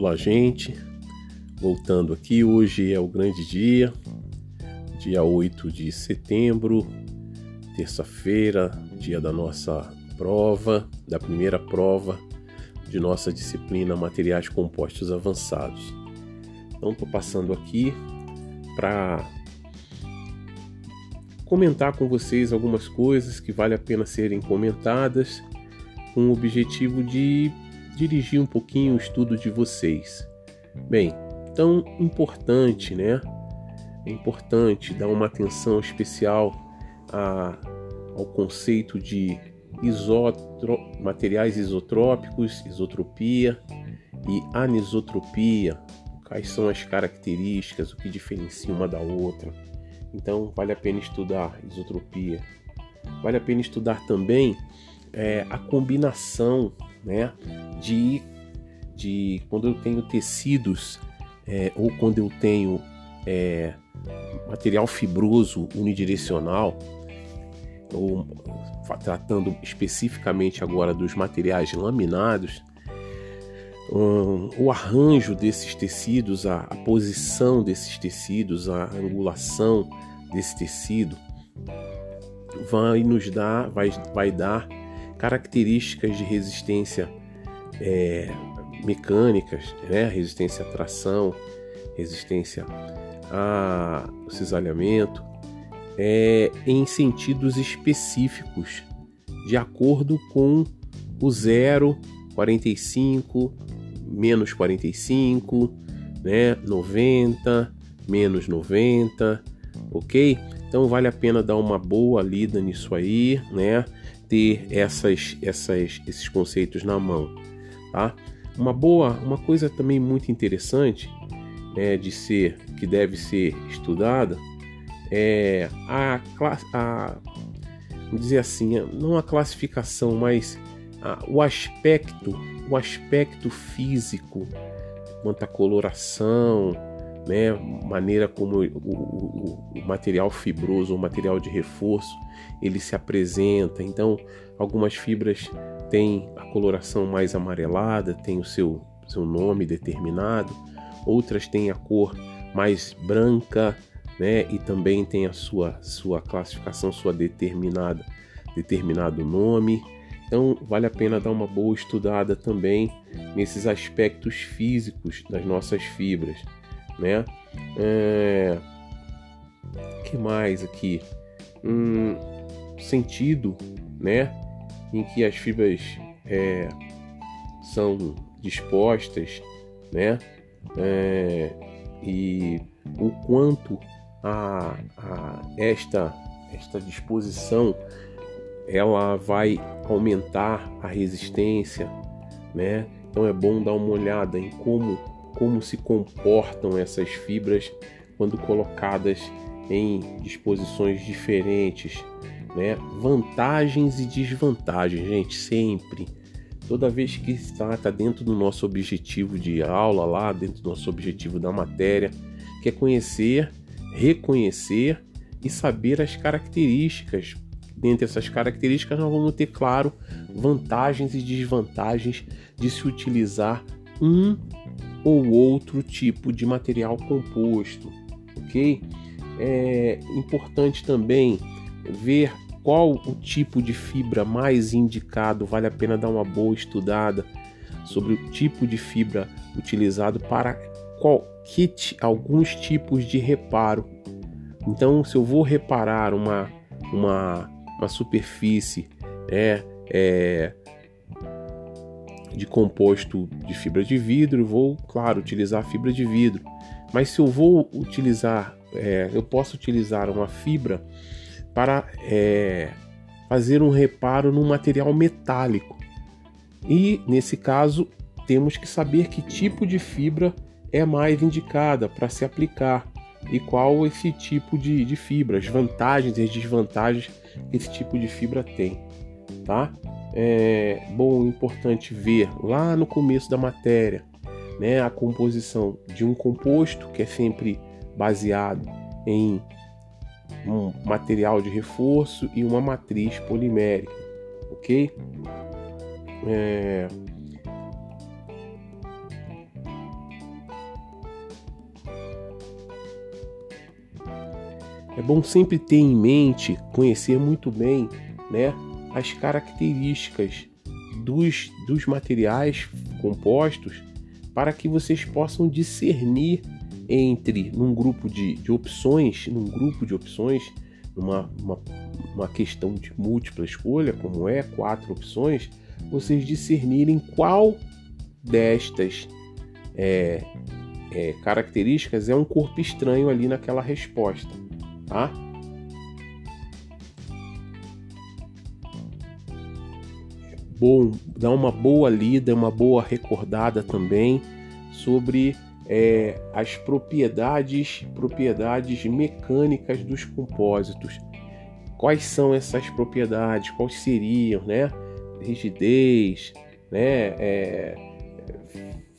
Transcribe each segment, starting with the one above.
Olá, gente. Voltando aqui, hoje é o grande dia, dia 8 de setembro, terça-feira, dia da nossa prova, da primeira prova de nossa disciplina Materiais Compostos Avançados. Então, estou passando aqui para comentar com vocês algumas coisas que vale a pena serem comentadas com o objetivo de dirigir um pouquinho o estudo de vocês. Bem, tão importante, né? É importante dar uma atenção especial a, ao conceito de isotro, materiais isotrópicos, isotropia e anisotropia. Quais são as características, o que diferencia uma da outra. Então, vale a pena estudar isotropia. Vale a pena estudar também é, a combinação né, de, de quando eu tenho tecidos é, ou quando eu tenho é, material fibroso unidirecional, ou tratando especificamente agora dos materiais laminados, um, o arranjo desses tecidos, a, a, posição desses tecidos, a angulação desse tecido vai nos dar, vai, vai dar características de resistência é, mecânicas, né? resistência à tração, resistência ao cisalhamento, é, em sentidos específicos, de acordo com o 0, 45, menos 45, né? 90, menos 90, ok? Então vale a pena dar uma boa lida nisso aí, né? ter essas, essas, esses conceitos na mão, tá? Uma boa, uma coisa também muito interessante né, de ser, que deve ser estudada, é a, vamos dizer assim, não a classificação, mas a, o aspecto, o aspecto físico, quanto à coloração, né, maneira como o, o, o material fibroso, o material de reforço, ele se apresenta. Então, algumas fibras têm a coloração mais amarelada, tem o seu, seu nome determinado, outras têm a cor mais branca, né, e também tem a sua, sua classificação, sua determinada, determinado nome. Então, vale a pena dar uma boa estudada também nesses aspectos físicos das nossas fibras né? É... que mais aqui? Um sentido, né? Em que as fibras é, são dispostas, né? É, e o quanto a, a esta esta disposição ela vai aumentar a resistência, né? Então é bom dar uma olhada em como como se comportam essas fibras quando colocadas em disposições diferentes, né? Vantagens e desvantagens, gente, sempre. Toda vez que está, está dentro do nosso objetivo de aula lá, dentro do nosso objetivo da matéria, que é conhecer, reconhecer e saber as características. Dentre essas características, nós vamos ter, claro, vantagens e desvantagens de se utilizar um ou outro tipo de material composto, ok? É importante também ver qual o tipo de fibra mais indicado, vale a pena dar uma boa estudada sobre o tipo de fibra utilizado para qual, kit, alguns tipos de reparo. Então, se eu vou reparar uma, uma, uma superfície é, é, de composto de fibra de vidro, vou, claro, utilizar fibra de vidro. Mas se eu vou utilizar, é, eu posso utilizar uma fibra para é, fazer um reparo num material metálico. E nesse caso, temos que saber que tipo de fibra é mais indicada para se aplicar e qual esse tipo de, de fibra, as vantagens e as desvantagens que esse tipo de fibra tem, tá? é bom, importante ver lá no começo da matéria, né, a composição de um composto que é sempre baseado em um material de reforço e uma matriz polimérica, ok? É... é bom sempre ter em mente, conhecer muito bem, né, as características dos, dos materiais compostos para que vocês possam discernir entre num grupo de, de opções, num grupo de opções, numa uma, uma questão de múltipla escolha, como é, quatro opções, vocês discernirem qual destas é, é, características é um corpo estranho ali naquela resposta, tá? Bom, dá uma boa lida, uma boa recordada também sobre é, as propriedades, propriedades mecânicas dos compósitos. Quais são essas propriedades? Quais seriam, né? Rigidez, né? É,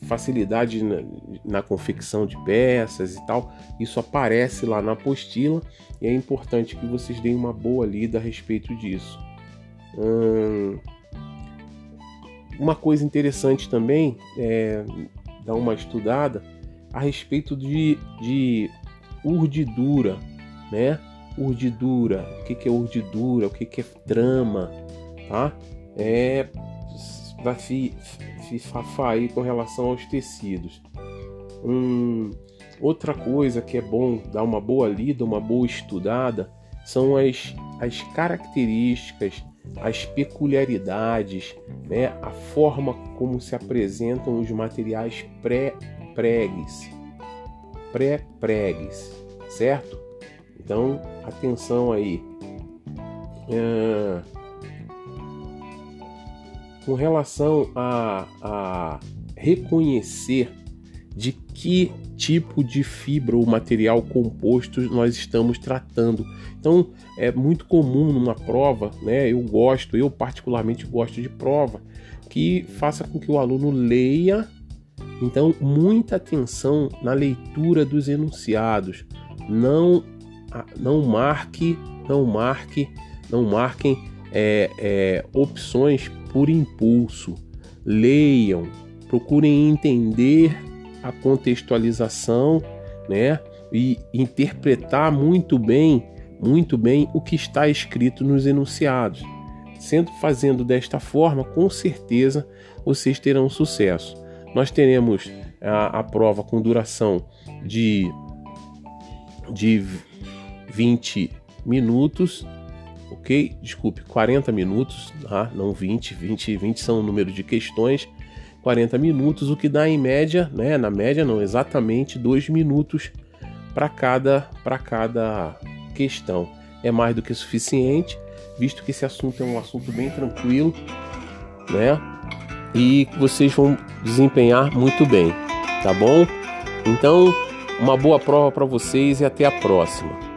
facilidade na, na, confecção de peças e tal. Isso aparece lá na apostila e é importante que vocês deem uma boa lida a respeito disso. Hum, uma coisa interessante também é dar uma estudada a respeito de, de urdidura, né? Urdidura, o que, que é urdidura, o que, que é trama, tá? É vai se, se aí com relação aos tecidos. Hum, outra coisa que é bom dar uma boa lida, uma boa estudada, são as, as características, as peculiaridades, né? a forma como se apresentam os materiais pré pregues, pré-pregues, certo? Então, atenção aí. Com relação a, a reconhecer de que tipo de fibra ou material composto nós estamos tratando. Então, é muito comum numa prova, né? Eu gosto, eu particularmente gosto de prova que faça com que o aluno leia então, muita atenção na leitura dos enunciados. Não, não marque, não marque, não marquem é, é, opções por impulso. Leiam, procurem entender a contextualização, né? E interpretar muito bem, muito bem o que está escrito nos enunciados. Sendo fazendo desta forma, com certeza vocês terão sucesso nós teremos a, a prova com duração de, de 20 minutos, ok? Desculpe, 40 minutos, tá? não 20, 20, 20 são o número de questões, 40 minutos, o que dá em média, né? Na média não, exatamente 2 minutos para cada, cada questão. É mais do que suficiente, visto que esse assunto é um assunto bem tranquilo, né? E vocês vão desempenhar muito bem, tá bom? Então, uma boa prova para vocês e até a próxima.